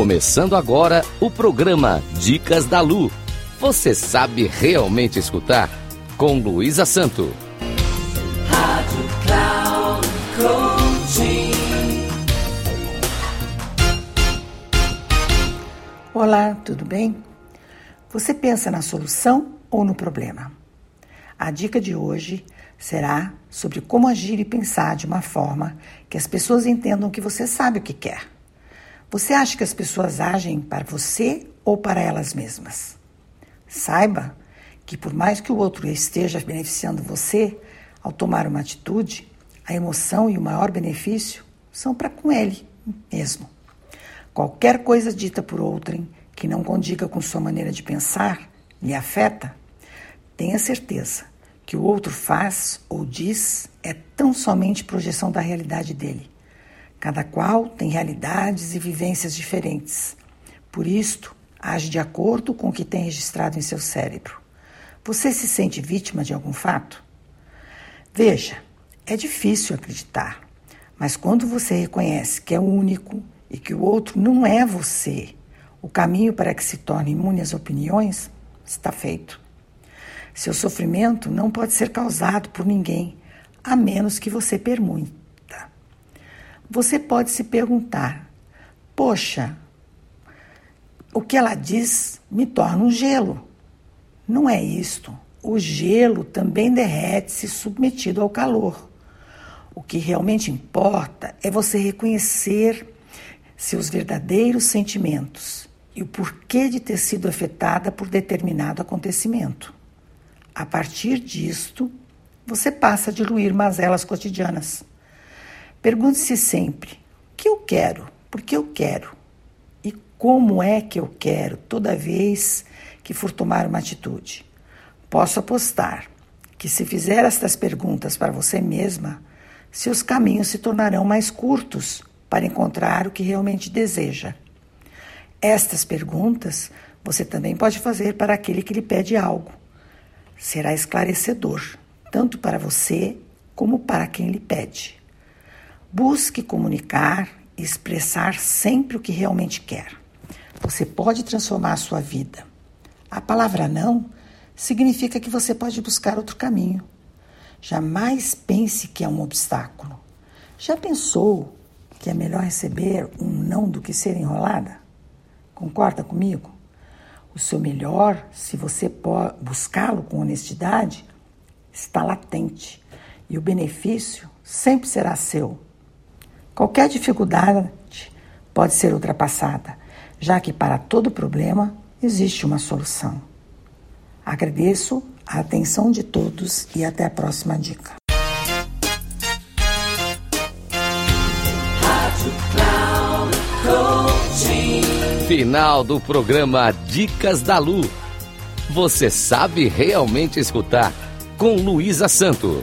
Começando agora o programa Dicas da Lu. Você sabe realmente escutar? Com Luísa Santo. Rádio Cloud Olá, tudo bem? Você pensa na solução ou no problema? A dica de hoje será sobre como agir e pensar de uma forma que as pessoas entendam que você sabe o que quer. Você acha que as pessoas agem para você ou para elas mesmas? Saiba que, por mais que o outro esteja beneficiando você, ao tomar uma atitude, a emoção e o maior benefício são para com ele mesmo. Qualquer coisa dita por outrem que não condiga com sua maneira de pensar lhe afeta, tenha certeza que o outro faz ou diz é tão somente projeção da realidade dele. Cada qual tem realidades e vivências diferentes. Por isto, age de acordo com o que tem registrado em seu cérebro. Você se sente vítima de algum fato? Veja, é difícil acreditar, mas quando você reconhece que é único e que o outro não é você, o caminho para que se torne imune às opiniões está feito. Seu sofrimento não pode ser causado por ninguém, a menos que você permita. Você pode se perguntar: poxa, o que ela diz me torna um gelo. Não é isto. O gelo também derrete se submetido ao calor. O que realmente importa é você reconhecer seus verdadeiros sentimentos e o porquê de ter sido afetada por determinado acontecimento. A partir disto, você passa a diluir mazelas cotidianas. Pergunte-se sempre: o que eu quero? Por que eu quero? E como é que eu quero toda vez que for tomar uma atitude? Posso apostar que, se fizer estas perguntas para você mesma, seus caminhos se tornarão mais curtos para encontrar o que realmente deseja. Estas perguntas você também pode fazer para aquele que lhe pede algo. Será esclarecedor, tanto para você como para quem lhe pede. Busque comunicar e expressar sempre o que realmente quer. Você pode transformar a sua vida. A palavra não significa que você pode buscar outro caminho. Jamais pense que é um obstáculo. Já pensou que é melhor receber um não do que ser enrolada? Concorda comigo? O seu melhor, se você buscá-lo com honestidade, está latente e o benefício sempre será seu. Qualquer dificuldade pode ser ultrapassada, já que para todo problema existe uma solução. Agradeço a atenção de todos e até a próxima dica. Final do programa Dicas da Lu. Você sabe realmente escutar com Luísa Santo.